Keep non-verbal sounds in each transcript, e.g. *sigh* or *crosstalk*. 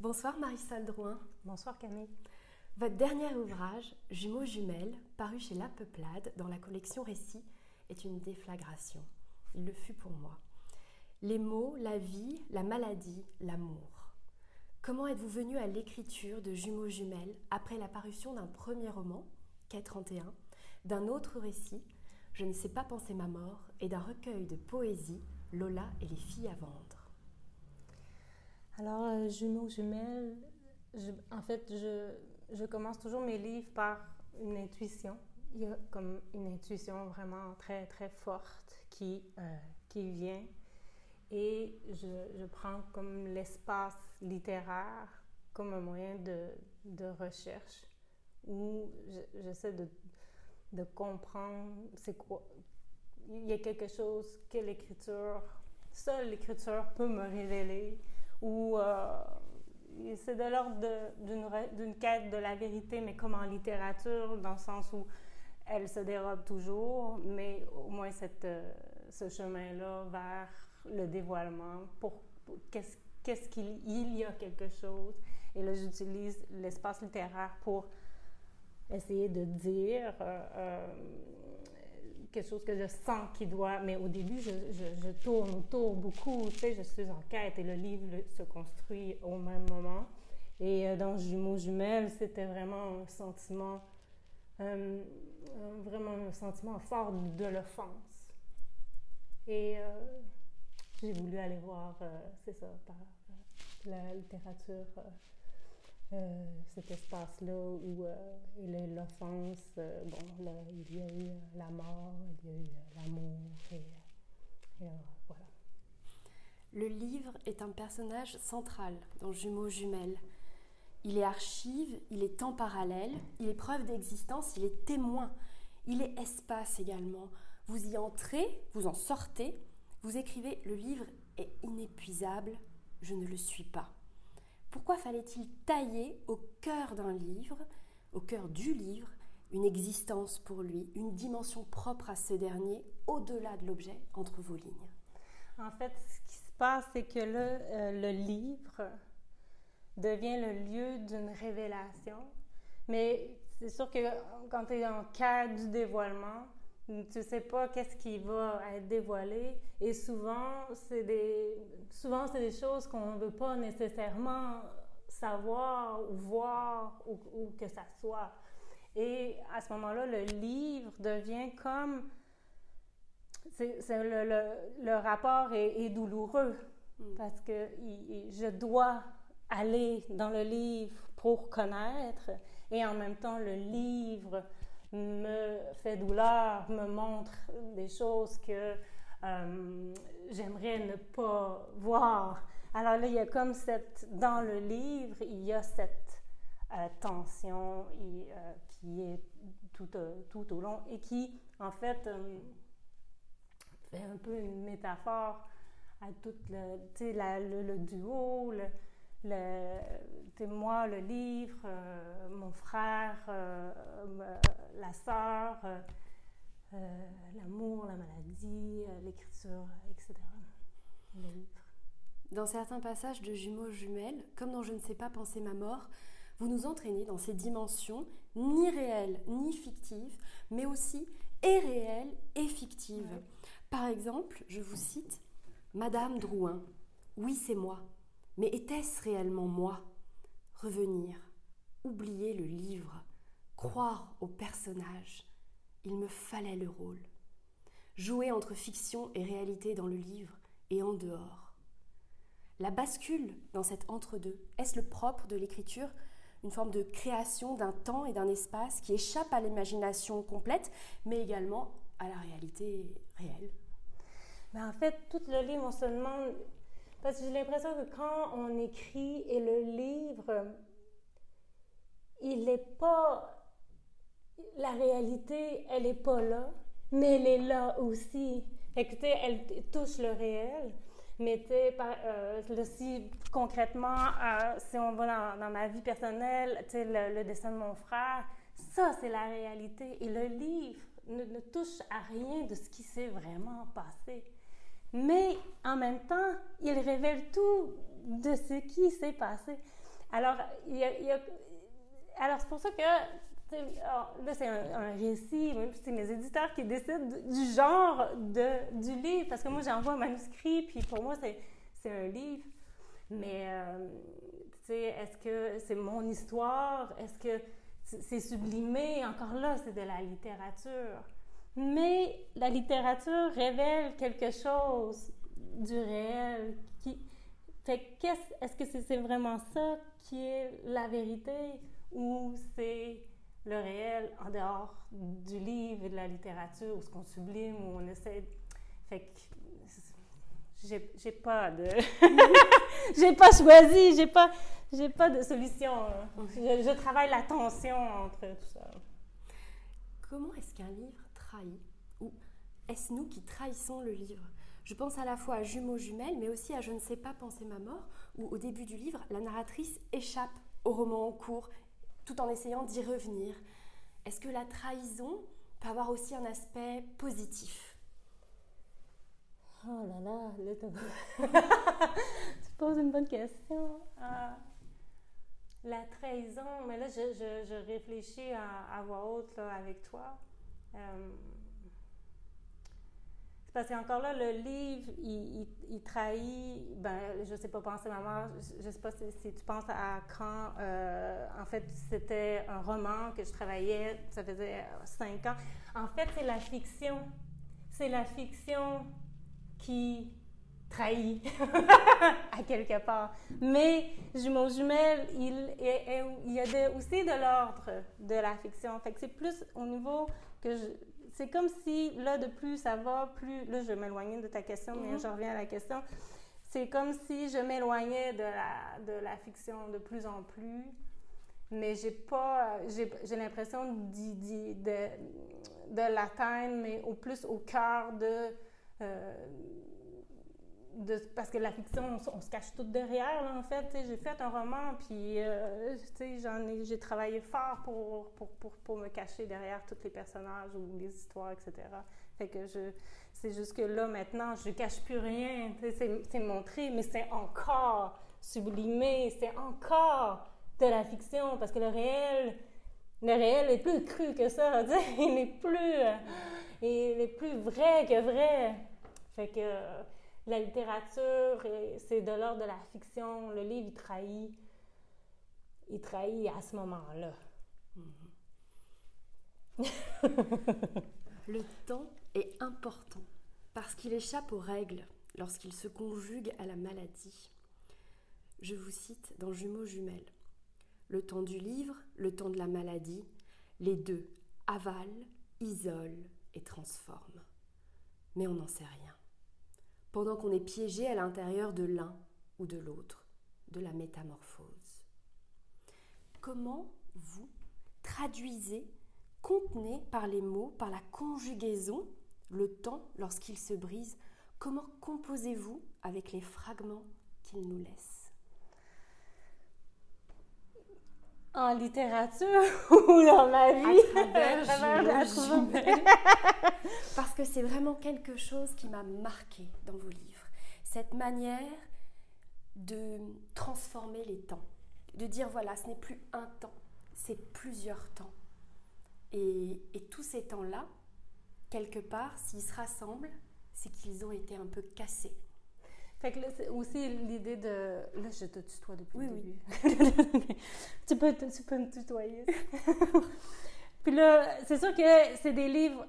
Bonsoir Marisol Drouin. Bonsoir Camille. Votre dernier ouvrage, Jumeaux jumelles, paru chez La Peuplade dans la collection Récits, est une déflagration. Il le fut pour moi. Les mots, la vie, la maladie, l'amour. Comment êtes-vous venu à l'écriture de Jumeaux jumelles après la parution d'un premier roman, Quai 31, d'un autre récit, Je ne sais pas penser ma mort, et d'un recueil de poésie, Lola et les filles à vendre Alors, euh, Jumeaux jumelles, en fait, je, je commence toujours mes livres par une intuition. Il y a comme une intuition vraiment très, très forte qui, euh, qui vient. Et je, je prends comme l'espace littéraire comme un moyen de, de recherche où j'essaie de, de comprendre c'est quoi. Il y a quelque chose que l'écriture, seule l'écriture peut me révéler ou euh, c'est de l'ordre d'une quête de la vérité, mais comme en littérature, dans le sens où elle se dérobe toujours, mais au moins cette, euh, ce chemin-là vers le dévoilement, pour, qu'est-ce qu'il il y a quelque chose. Et là, j'utilise l'espace littéraire pour essayer de dire euh, quelque chose que je sens qui doit. Mais au début, je, je, je, tourne autour beaucoup, tu sais, je suis en quête et le livre se construit au même moment. Et euh, dans Jumeaux jumelles, c'était vraiment un sentiment, euh, vraiment un sentiment fort de l'offense. Et euh, j'ai voulu aller voir, c'est ça, par la littérature. Cet espace-là où il y a eu l'offense, bon, il y a eu la mort, il y a eu l'amour, et, et voilà. Le livre est un personnage central dans Jumeaux jumelles. Il est archive, il est temps parallèle, il est preuve d'existence, il est témoin, il est espace également. Vous y entrez, vous en sortez, vous écrivez le livre est inépuisable, je ne le suis pas. Pourquoi fallait-il tailler au cœur d'un livre, au cœur du livre, une existence pour lui, une dimension propre à ce dernier, au-delà de l'objet, entre vos lignes? En fait, ce qui se passe, c'est que le, euh, le livre, devient le lieu d'une révélation. Mais c'est sûr que quand tu es en quête du dévoilement, tu sais pas qu'est-ce qui va être dévoilé et souvent c'est des souvent c'est des choses qu'on ne veut pas nécessairement savoir ou voir ou, que ça soit et à ce moment-là le livre devient comme c'est le, le, le, rapport est, douloureux mm. parce que je dois aller dans le livre pour connaître et en même temps le livre me fait douleur, me montre des choses que euh, j'aimerais ne pas voir. Alors là, il y a comme cette, dans le livre, il y a cette euh, tension euh, qui est tout, tout, au long et qui, en fait, fait un peu une métaphore à tout le, le, le duo, le, le, moi, le livre, euh, mon frère, euh, la sœur, euh, l'amour, la maladie, l'écriture, etc. Le livre. Dans certains passages de Jumeaux jumelles, comme dans Je ne sais pas penser ma mort, vous nous entraînez dans ces dimensions ni réelles ni fictives, mais aussi et réelles et fictives. Par exemple, je vous cite Madame Drouin, oui c'est moi. Mais était-ce réellement moi? Revenir, oublier le livre, croire au personnage, il me fallait le rôle. Jouer entre fiction et réalité dans le livre et en dehors. La bascule dans cet entre-deux, est-ce le propre de l'écriture? Une forme de création d'un temps et d'un espace qui échappe à l'imagination complète, mais également à la réalité réelle? Ben en fait, tout le livre, on se parce que j'ai l'impression que quand on écrit et le livre, il n'est pas. La réalité, elle n'est pas là, mais elle est là aussi. Écoutez, elle touche le réel. Mais euh, si concrètement, euh, si on va dans, ma vie personnelle, le, le, dessin de mon frère, ça, c'est la réalité. Et le livre ne touche à rien de ce qui s'est vraiment passé mais en même temps, il révèle tout de ce qui s'est passé. Alors, alors c'est pour ça que là, c'est un, récit, c'est mes éditeurs qui décident du genre de, du livre, parce que moi, j'envoie un manuscrit, puis pour moi, c'est un livre. Mais, euh, tu sais, est-ce que c'est mon histoire? Est-ce que c'est sublimé? Encore là, c'est de la littérature. Mais la littérature révèle quelque chose du réel. Qui, fait est-ce que c'est vraiment ça qui est la vérité ou c'est le réel en dehors du livre et de la littérature ou ce qu'on sublime ou on essaie. Fait que j'ai pas de. *laughs* j'ai pas choisi, j'ai pas, pas de solution. Je, je travaille la tension entre tout ça. Comment est-ce qu'un livre Ou est-ce nous qui trahissons le livre? Je pense à la fois à Jumeaux jumelles, mais aussi à Je ne sais pas penser ma mort, où au début du livre, la narratrice échappe au roman en cours, tout en essayant d'y revenir. Est-ce que la trahison peut avoir aussi un aspect positif? Oh là là, là, *laughs* tu poses une bonne question. Ah, la trahison, mais là, je, je, réfléchis à, voix haute avec toi. Euh, parce qu'encore là, le livre, il, trahit, ben, je sais pas penser maman, je, ne sais pas si, tu penses à quand, euh, en fait, c'était un roman que je travaillais, ça faisait cinq ans. En fait, c'est la fiction. C'est la fiction qui trahit *laughs* à quelque part. Mais Jumeaux jumelles, il, y a aussi de l'ordre de la fiction. Fait c'est plus au niveau que je, c'est comme si, là, de plus ça va, plus. Là, je vais m'éloigner de ta question, mais mm-hmm. je reviens à la question. C'est comme si je m'éloignais de la, de la fiction de plus en plus, mais j'ai pas. J'ai l'impression de, de l'atteindre, mais au plus au cœur de. Euh, parce que la fiction, on, se cache tout derrière, en fait. J'ai fait un roman, puis euh, ai, j'ai travaillé fort pour, pour, pour, pour, me cacher derrière tous les personnages ou les histoires, etc. Fait que je, c'est juste que là, maintenant, je cache plus rien. C'est montré, mais c'est encore sublimé, c'est encore de la fiction, parce que le réel, le réel est plus cru que ça, *laughs* il est plus, il est plus vrai que vrai. Fait que la littérature, c'est de l'ordre de la fiction. Le livre, il trahit. Il trahit à ce moment-là. *laughs* le temps est important parce qu'il échappe aux règles lorsqu'il se conjugue à la maladie. Je vous cite dans Jumeaux jumelles. Le temps du livre, le temps de la maladie, les deux avalent, isolent et transforment. Mais on n'en sait rien pendant qu'on est piégé à l'intérieur de l'un ou de l'autre, de la métamorphose. Comment vous traduisez, contenez par les mots, par la conjugaison, le temps lorsqu'il se brise Comment composez-vous avec les fragments qu'il nous laisse? En littérature *laughs* ou dans ma vie à travers, *laughs* *laughs* Parce que c'est vraiment quelque chose qui m'a marqué dans vos livres. Cette manière de transformer les temps. De dire voilà, ce n'est plus un temps, c'est plusieurs temps. Et, et tous ces temps-là, quelque part, s'ils se rassemblent, c'est qu'ils ont été un peu cassés. Fait que là, c'est aussi l'idée de. Là, je te tutoie depuis le début. *laughs* tu, peux, tu peux me tutoyer. *laughs* Puis là, c'est sûr que c'est des livres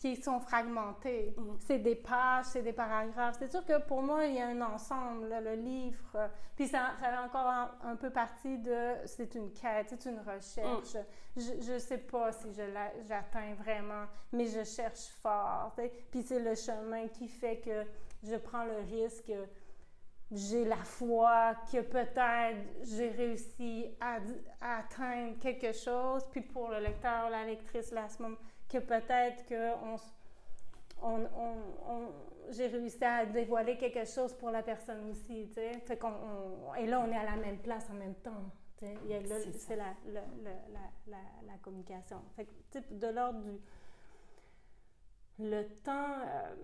qui sont fragmentés. Mm. C'est des pages, c'est des paragraphes. C'est sûr que pour moi, il y a un ensemble, le livre. Puis ça, ça fait encore un, peu partie de... C'est une quête, c'est une recherche. Mm. Je ne sais pas si je j'atteins vraiment, mais je cherche fort. Puis c'est le chemin qui fait que je prends le risque, j'ai la foi que peut-être j'ai réussi à, atteindre quelque chose, puis pour le lecteur, la lectrice, ce moment, que peut-être que on, j'ai réussi à dévoiler quelque chose pour la personne aussi, tu sais. Fait qu'on, et là, on est à la même place en même temps. C'est la, la, la, la, communication. Fait que, de l'ordre du le temps, euh,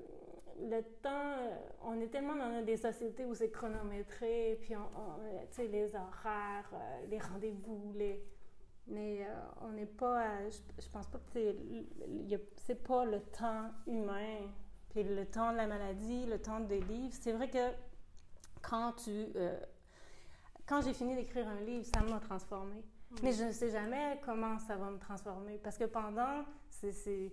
le temps, euh, on est tellement dans des sociétés où c'est chronométré, puis on, tu sais, les horaires, les rendez-vous, les... Mais on n'est pas, je, je, pense pas que c'est pas le temps humain, puis le temps de la maladie, le temps des livres. C'est vrai que quand tu, quand j'ai fini d'écrire un livre, ça m'a transformée. Mais je ne sais jamais comment ça va me transformer. Parce que pendant, c'est,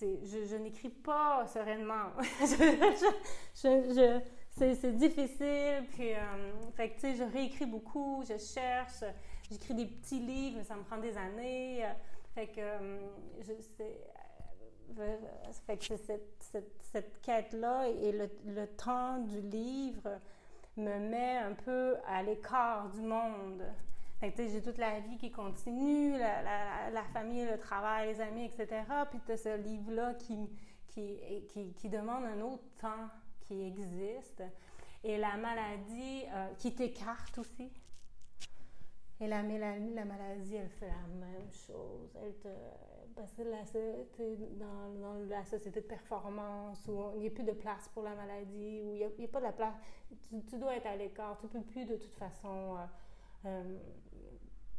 je, n'écris pas sereinement. *laughs* c'est, difficile. Puis, euh, fait que, je réécris beaucoup, je cherche, j'écris des petits livres, mais ça me prend des années. Fait que, euh, je sais. Euh, fait que cette, cette, cette quête-là et le, le, temps du livre me met un peu à l'écart du monde j'ai toute la vie qui continue, la, la, famille, le travail, les amis, etc. Puis tu as ce livre-là qui, qui, qui, qui, demande un autre temps qui existe. Et la maladie euh, qui t'écarte aussi. Et la, la, la maladie, elle fait la même chose. Elle te, parce que dans, dans, la société de performance où il n'y a plus de place pour la maladie, où il n'y a, pas de la place, tu, dois être à l'écart, tu ne peux plus de toute façon euh, euh,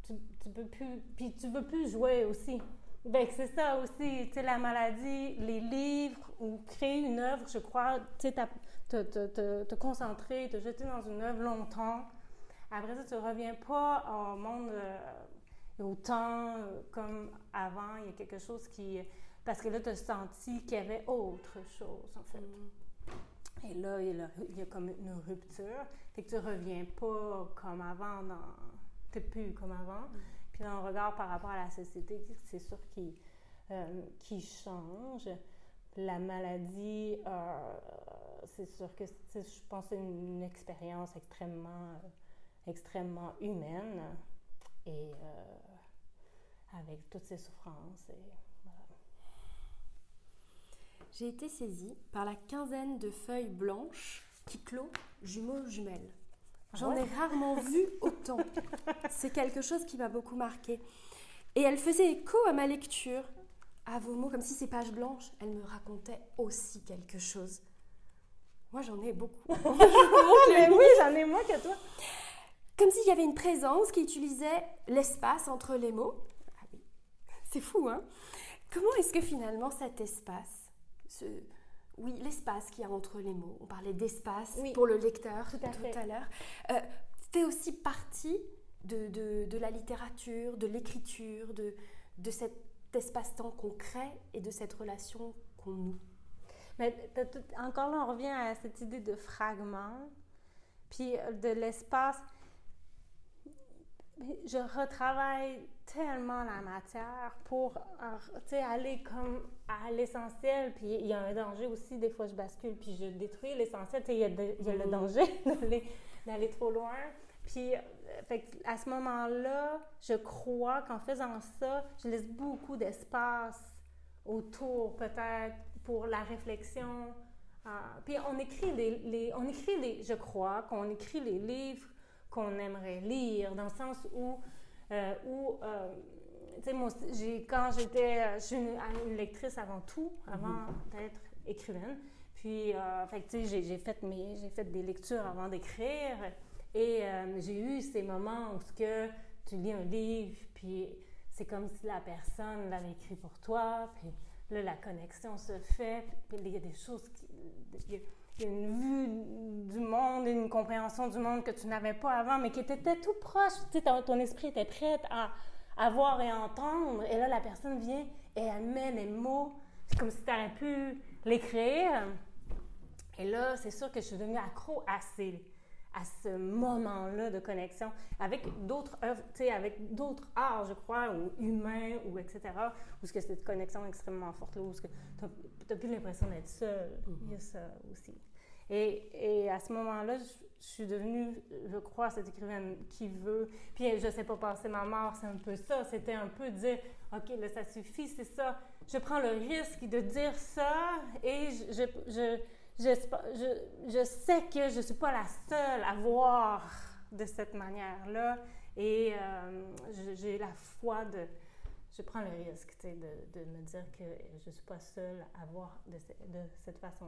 tu, tu peux plus, puis tu veux plus jouer aussi. Ben, c'est ça aussi, tu sais, la maladie, les livres ou créer une œuvre, je crois, tu sais, te, te, te, te, concentrer, te jeter dans une œuvre longtemps. Après ça, tu ne reviens pas au monde, euh, au temps euh, comme avant. Il y a quelque chose qui. Parce que là, tu as senti qu'il y avait autre chose, en fait. Mm. Et là, il y, a, il y, a, comme une rupture. Fait que tu reviens pas comme avant dans plus comme avant. Mm. Puis dans le regard par rapport à la société, c'est sûr qu'il euh, change. La maladie, euh, c'est sûr que je pense c'est une, expérience extrêmement, euh, extrêmement humaine et avec toutes ses souffrances. Et, J'ai été saisie par la quinzaine de feuilles blanches qui clôt jumeaux jumelles. J'en ai rarement *laughs* vu autant. C'est quelque chose qui m'a beaucoup marqué. Et elle faisait écho à ma lecture, à vos mots, comme si ces pages blanches, elles me racontaient aussi quelque chose. Moi, j'en ai beaucoup. *laughs* Mais oui, j'en ai moins que toi. Comme s'il y avait une présence qui utilisait l'espace entre les mots. Ah oui. C'est fou, hein Comment est-ce que finalement cet espace, ce, oui, l'espace qu'il y a entre les mots. On parlait d'espace pour le lecteur tout à, l'heure. Euh, fait aussi partie de, la littérature, de l'écriture, de, de cet espace-temps qu'on crée et de cette relation qu'on noue. Mais encore là, on revient à cette idée de fragment, puis de l'espace je retravaille tellement la matière pour aller comme à l'essentiel. Puis il y a un danger aussi, des fois je bascule, puis je détruis l'essentiel. Il y, a, le mm. danger *laughs* d'aller trop loin. Puis euh, à ce moment-là, je crois qu'en faisant ça, je laisse beaucoup d'espace autour, peut-être, pour la réflexion. Ah, puis on écrit les, on écrit les, je crois qu'on écrit les livres qu'on aimerait lire, dans le sens où, où euh, tu sais, moi, quand j'étais, euh, je suis une, lectrice avant tout, avant mhm. d'être écrivaine. Puis, fait tu sais, j'ai fait, j'ai fait des lectures avant d'écrire. Et j'ai eu ces moments où ce que tu lis un livre, puis c'est comme si la personne l'avait écrit pour toi, puis là, la connexion se fait, puis il y a des choses qui une vue du monde, une compréhension du monde que tu n'avais pas avant, mais qui était tout proche. Tu sais, ton, esprit était prêt à, à, voir et entendre. Et là, la personne vient et elle met les mots. C'est comme si tu aurais pu l'écrire. Et là, c'est sûr que je suis devenue accro à, à ce moment-là de connexion avec d'autres œuvres, tu sais, avec d'autres arts, je crois, ou humains, ou etc., où ce que cette connexion extrêmement forte, tu n'as plus l'impression d'être seul. Il y a ça aussi. Et, et à ce moment-là, je, suis devenue, je crois, cette écrivaine qui veut. Puis je sais pas passer ma mort, c'est un peu ça. C'était un peu dire, OK, là, ça suffit, c'est ça. Je prends le risque de dire ça et je, je, je, je sais que je ne suis pas la seule à voir de cette manière-là. Et euh, j'ai la foi de je prends le risque de, de, me dire que je ne suis pas seule à voir de, de cette façon.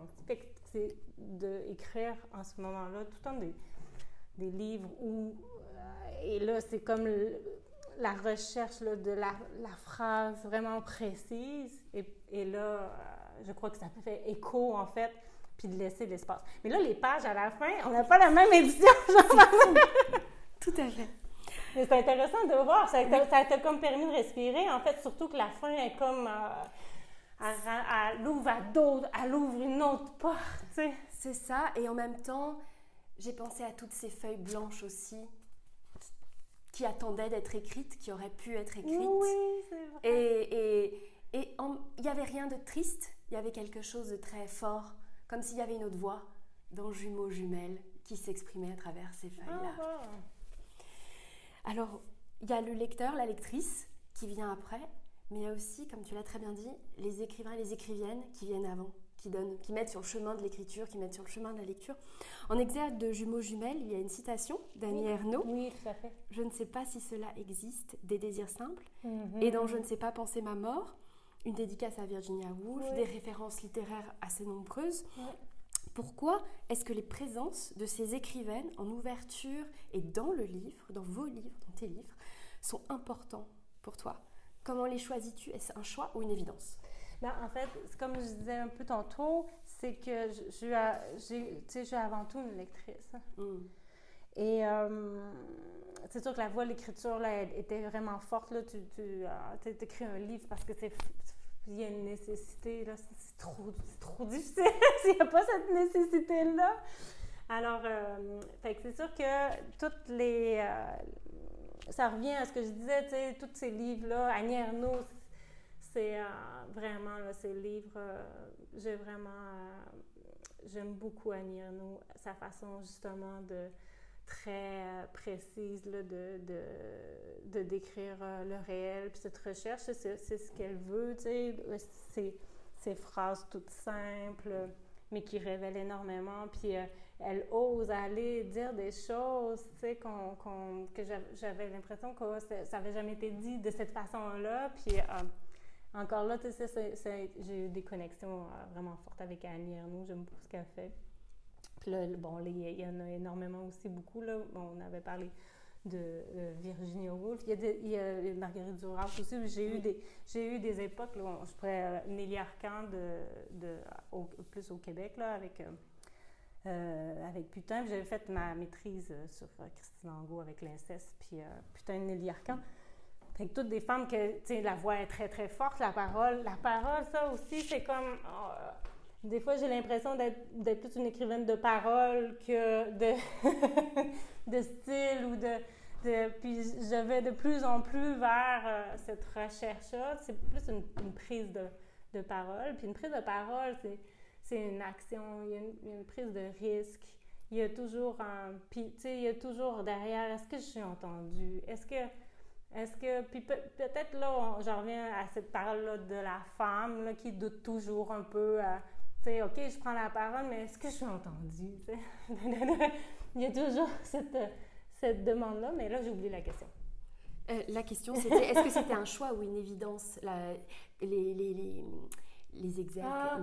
C'est d'écrire en ce moment-là tout le temps des, des livres où, euh, et là, c'est comme la recherche là, de la, la, phrase vraiment précise, et, et là, euh, je crois que ça fait écho, en fait, puis de laisser l'espace. Mais là, les pages à la fin, on n'a pas la même édition. *laughs* Tout à fait. Mais c'est intéressant de voir. Ça t'a comme permis de respirer, en fait, surtout que la fin est comme. Euh, elle, ouvre à d'autres, elle ouvre une autre porte, C'est ça, et en même temps, j'ai pensé à toutes ces feuilles blanches aussi qui attendaient d'être écrites, qui auraient pu être écrites. Oui, c'est vrai. Et il et, n'y avait rien de triste, il y avait quelque chose de très fort, comme s'il y avait une autre voix dans Jumeaux Jumelles qui s'exprimait à travers ces feuilles-là. Ah, alors, il y a le lecteur, la lectrice qui vient après, mais il y a aussi, comme tu l'as très bien dit, les écrivains et les écriviennes qui viennent avant, qui, donnent, qui mettent sur le chemin de l'écriture, qui mettent sur le chemin de la lecture. En exergue de Jumeaux Jumelles, il y a une citation d'Annie oui. Oui, tout à fait. Je ne sais pas si cela existe, des désirs simples, mhm. et dans Je ne sais pas penser ma mort, une dédicace à Virginia Woolf, des références littéraires assez nombreuses. Pourquoi est-ce que les présences de ces écrivaines en ouverture et dans le livre, dans vos livres, dans tes livres, sont importants pour toi? Comment les choisis-tu? Est-ce un choix ou une évidence? Ben, En fait, comme je disais un peu tantôt, c'est que je, je, je, suis avant tout une lectrice. Hmm. Et euh, c'est sûr que la voix, l'écriture, là, était vraiment forte. Là. Tu, tu euh, écris un livre parce que c'est il y a une nécessité, là, c'est trop, trop difficile *laughs* s'il n'y a pas cette nécessité-là. Alors, euh, c'est sûr que toutes les... Euh, ça revient à ce que je disais, tu sais, tous ces livres-là, Annie Ernaux, c'est euh, vraiment, ces livres, j'ai vraiment... J'aime beaucoup Annie Ernaux, sa façon justement de très euh, précise là, de, de, de, décrire euh, le réel. Puis cette recherche, c'est, ce qu'elle veut, tu sais, c'est ces phrases toutes simples, mais qui révèlent énormément. Puis euh, elle ose aller dire des choses, tu sais, qu'on, que j'avais l'impression que ça n'avait jamais été dit de cette façon-là. Puis encore là, tu sais, j'ai eu des connexions vraiment fortes avec Annie Ernaux. J'aime beaucoup ce qu'elle fait. Puis là, bon, il y en a énormément aussi, beaucoup. Là. on avait parlé de euh, Virginia Woolf. Il y a, des, il y a Marguerite Duras aussi. J'ai eu, des, j'ai eu des époques, là, je pourrais, euh, Nelly Arcan, de, de, plus au Québec, là, avec, euh, avec Putain. J'avais fait ma maîtrise sur Christine Angot avec l'inceste, puis Putain de Nelly Arcan. Fait que toutes des femmes que, tu sais, la voix est très, très forte, la parole. La parole, ça aussi, c'est comme... Oh, des fois, j'ai l'impression d'être plus une écrivaine de paroles que de, *laughs* de style ou de, de, Puis je vais de plus en plus vers euh, cette recherche-là. C'est plus une, prise de, de, parole. Puis une prise de parole, c'est une action, il y, a une, prise de risque. Il y a toujours un. Puis, tu sais, il y a toujours derrière, est-ce que je suis entendue? Est-ce que. Est-ce que. Puis peut-être là, j'en reviens à cette parole-là de la femme là, qui doute toujours un peu. Tu sais, OK, je prends la parole, mais est-ce que je suis entendue? *laughs* Il y a toujours cette, cette demande-là, mais là, j'ai oublié la question. Euh, la question, c'était est-ce que c'était un choix ou une évidence, les, les, les, les exergues, ah,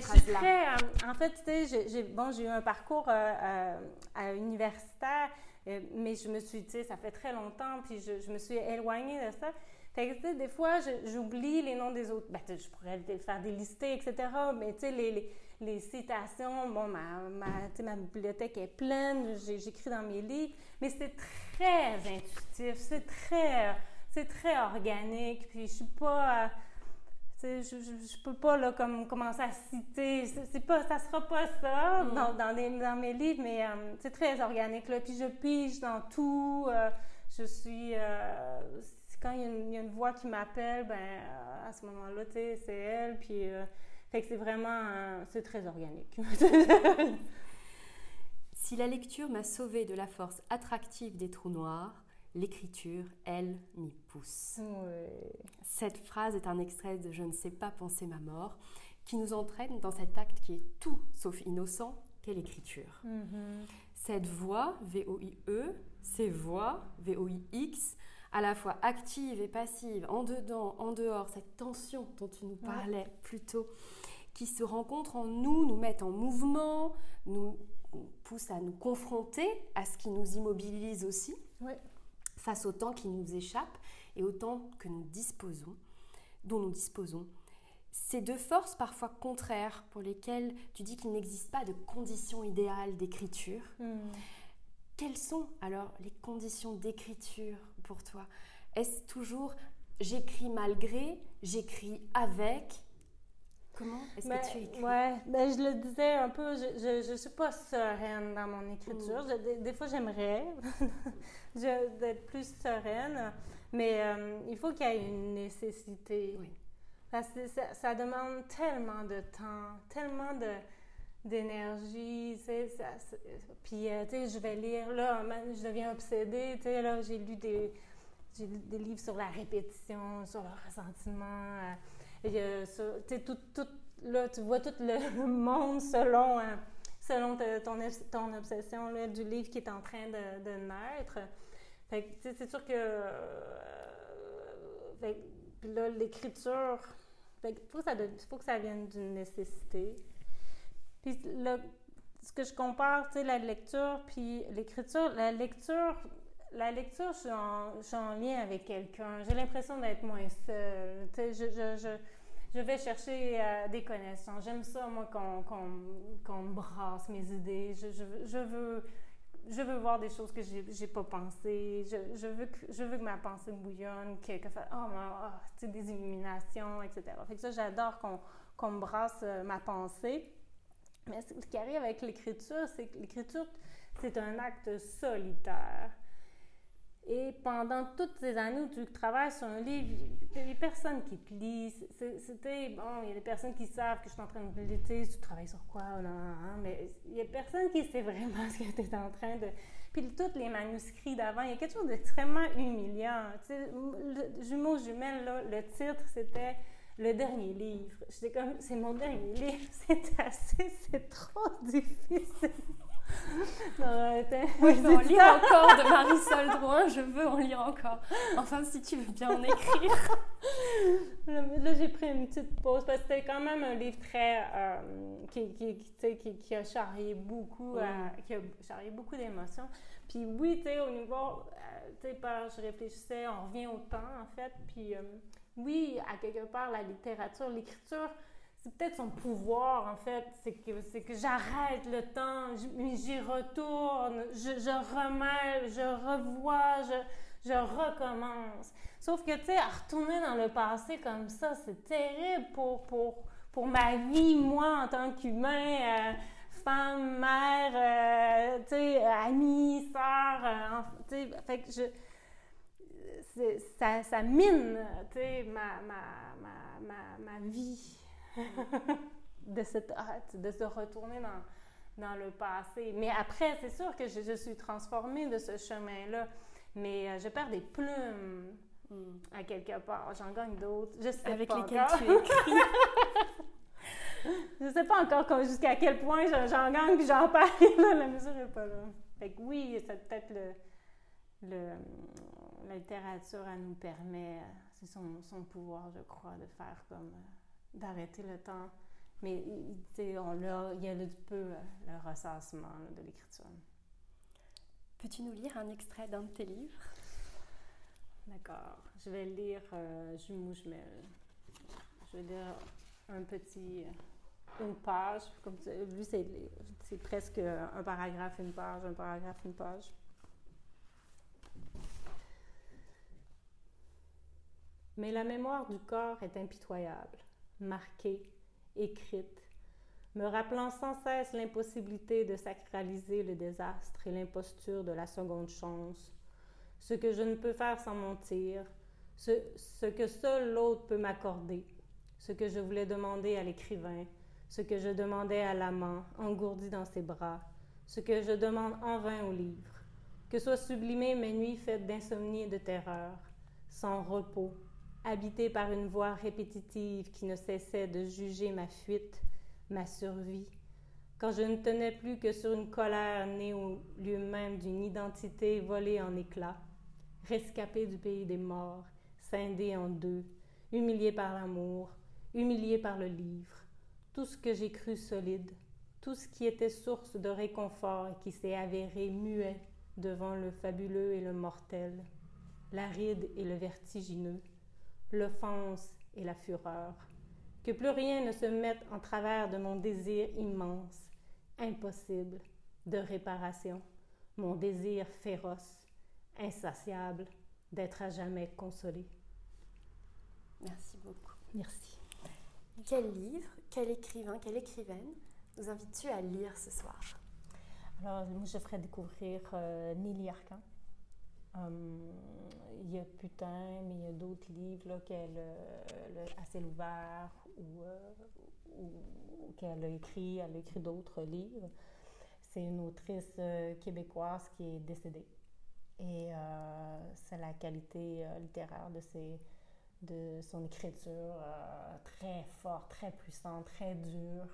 suis très, euh, en fait, tu sais, j'ai bon, eu un parcours euh, à universitaire, mais je me suis, tu sais, ça fait très longtemps, puis je, je me suis éloignée de ça. Fait que, des fois, j'oublie les noms des autres. Ben, je pourrais faire des listés, etc. Mais, tu sais, les, les, les, citations, bon, ma, ma, ma bibliothèque est pleine, j'écris dans mes livres, mais c'est très intuitif, c'est très, c'est très organique, puis je suis pas... Je, je, je, peux pas là, comme, commencer à citer, c'est pas, ça sera pas ça mm. dans, dans, dans, mes livres, mais euh, c'est très organique. Là. Puis je pige dans tout, euh, je suis, euh, quand il y, a une, voix qui m'appelle, ben, à ce moment-là, tu sais, c'est elle. Puis, euh, fait que c'est vraiment, c'est très organique. *laughs* si la lecture m'a sauvé de la force attractive des trous noirs, l'écriture, elle, m'y pousse. Cette phrase est un extrait de Je ne sais pas penser ma mort, qui nous entraîne dans cet acte qui est tout sauf innocent, qu'est l'écriture. Mm-hmm. Cette voix, V-O-I-E, ces voix, V-O-I-X, à la fois active et passive, en dedans, en dehors, cette tension dont tu nous parlais plus tôt, qui se rencontre en nous, nous met en mouvement, nous pousse à nous confronter à ce qui nous immobilise aussi, face au temps qui nous échappe et au temps que nous disposons, dont nous disposons. Ces deux forces parfois contraires pour lesquelles tu dis qu'il n'existe pas de conditions idéales d'écriture. Hmm. Quelles sont alors les conditions d'écriture pour toi Est-ce toujours j'écris malgré, j'écris avec? Comment est-ce que tu écris? Ouais, ben, je le disais un peu, je ne suis pas sereine dans mon écriture. Mm. des, fois, j'aimerais *laughs* d'être plus sereine, mais euh, il faut qu'il y ait une nécessité. Oui. Parce que ça, ça, demande tellement de temps, tellement de d'énergie, tu sais, puis, euh, tu sais, je vais lire, là, je deviens obsédée, tu sais, là, j'ai lu des, des livres sur la répétition, sur le ressentiment, euh, tout, tout, là, tu vois tout le *laughs* monde selon, euh, selon ton, ton obsession là, du livre qui est en train de, naître. c'est sûr que. Euh, là, l'écriture. Il faut, faut, que ça vienne d'une nécessité. Puis ce que je compare, tu sais, la lecture puis l'écriture, la lecture, la lecture, je suis en, lien avec quelqu'un. J'ai l'impression d'être moins seule. Tu sais, je, je, vais chercher euh, des connaissances. J'aime ça, moi, qu'on me brasse mes idées. Je, veux, je veux voir des choses que j'ai pas pensées. Je, veux que, je veux que ma pensée bouillonne, que, que ça, oh, oh des illuminations, etc. Fait que ça, j'adore qu'on me brasse euh, ma pensée. Mais ce qui arrive avec l'écriture, c'est que l'écriture, c'est un acte solitaire. Et pendant toutes ces années où tu travailles sur un livre, il y a des personnes qui te lisent. C'était, bon, il y a des personnes qui savent que je suis en train de lire, tu travailles sur quoi, mais il y a personne qui sait vraiment *laughs* ce que tu es en train de. Puis tous les manuscrits d'avant, il y a quelque chose d'extrêmement humiliant. Tu sais, le, jumeau jumelle, là, le titre, c'était le dernier livre. J'étais comme, c'est mon dernier livre, *laughs* c'est assez, c'est trop difficile. non, oui, je veux en lire encore de Marisol Drouin, je veux en lire encore. Enfin, si tu veux bien en écrire. *laughs* Là, j'ai pris une petite pause parce que c'était quand même un livre très. Euh, qui, qui, qui, qui, a charrié beaucoup, euh, qui a charrié beaucoup d'émotions. Puis oui, tu sais, au niveau. Euh, tu sais, je réfléchissais, on revient au temps, en fait. Puis oui, à quelque part, la littérature, l'écriture c'est peut-être son pouvoir, en fait, c'est que, que j'arrête le temps, j'y retourne, je, je je revois, je, je recommence. Sauf que, tu sais, retourner dans le passé comme ça, c'est terrible pour, pour, pour ma vie, moi, en tant qu'humain, euh, femme, mère, euh, tu sais, amie, sœur, euh, tu sais, fait que je... Ça, ça, mine, tu sais, ma, ma, ma, ma, ma vie. *laughs* de, cette, hâte, de se retourner dans, dans le passé. Mais après, c'est sûr que je, suis transformée de ce chemin-là, mais euh, je perds des plumes hmm. à quelque part. J'en gagne d'autres. Je sais Avec pas lesquelles tu écris. *laughs* *laughs* je sais pas encore jusqu'à quel point j'en gagne puis j'en perds. la mesure n'est pas là. Fait que oui, c'est peut-être le, le, la littérature, elle nous permet, c'est son, son pouvoir, je crois, de faire comme euh, d'arrêter le temps. Mais on a, il y a un peu euh, le ressassement de l'écriture. Peux-tu nous lire un extrait d'un de tes livres? D'accord. Je vais lire euh, Jumeau Jumelle. Je vais lire un petit, euh, une page. Comme lui, c'est, c'est presque un paragraphe, une page, un paragraphe, une page. Mais la mémoire du corps est impitoyable marquée, écrite, me rappelant sans cesse l'impossibilité de sacraliser le désastre et l'imposture de la seconde chance, ce que je ne peux faire sans mentir, ce, que seul l'autre peut m'accorder, ce que je voulais demander à l'écrivain, ce que je demandais à l'amant, engourdi dans ses bras, ce que je demande en vain au livre, que soient sublimées mes nuits faites d'insomnie et de terreur, sans repos, habité par une voix répétitive qui ne cessait de juger ma fuite, ma survie, quand je ne tenais plus que sur une colère née au lieu même d'une identité volée en éclats, rescapée du pays des morts, scindée en deux, humiliée par l'amour, humiliée par le livre, tout ce que j'ai cru solide, tout ce qui était source de réconfort et qui s'est avéré muet devant le fabuleux et le mortel, l'aride et le vertigineux, l'offense et la fureur. Que plus rien ne se mette en travers de mon désir immense, impossible, de réparation, mon désir féroce, insatiable, d'être à jamais consolé. Merci beaucoup. Merci. Quel livre, quel écrivain, quelle écrivaine nous invites-tu à lire ce soir? Alors, moi, je ferais découvrir euh, Nelly Arcan. Hum, il y a Putain, mais il y a d'autres livres là, qu'elle euh, a ciel ouvert ou, euh, ou qu'elle a écrit. Elle a écrit d'autres livres. C'est une autrice euh, québécoise qui est décédée. Et c'est la qualité littéraire de, ses, de son écriture très forte, très puissante, très dure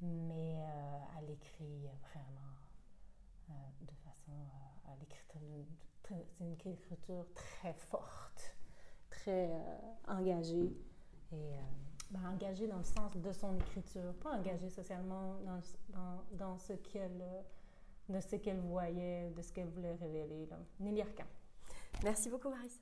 mais euh, elle écrit vraiment euh, de façon euh, à l'écriture. C'est une écriture très forte, très engagée et ben, engagée dans le sens de son écriture, pas engagée socialement dans, ce qu'elle de ce qu'elle voyait, de ce qu'elle voulait révéler. Là. Nelly Arcan. Merci beaucoup, Marissa.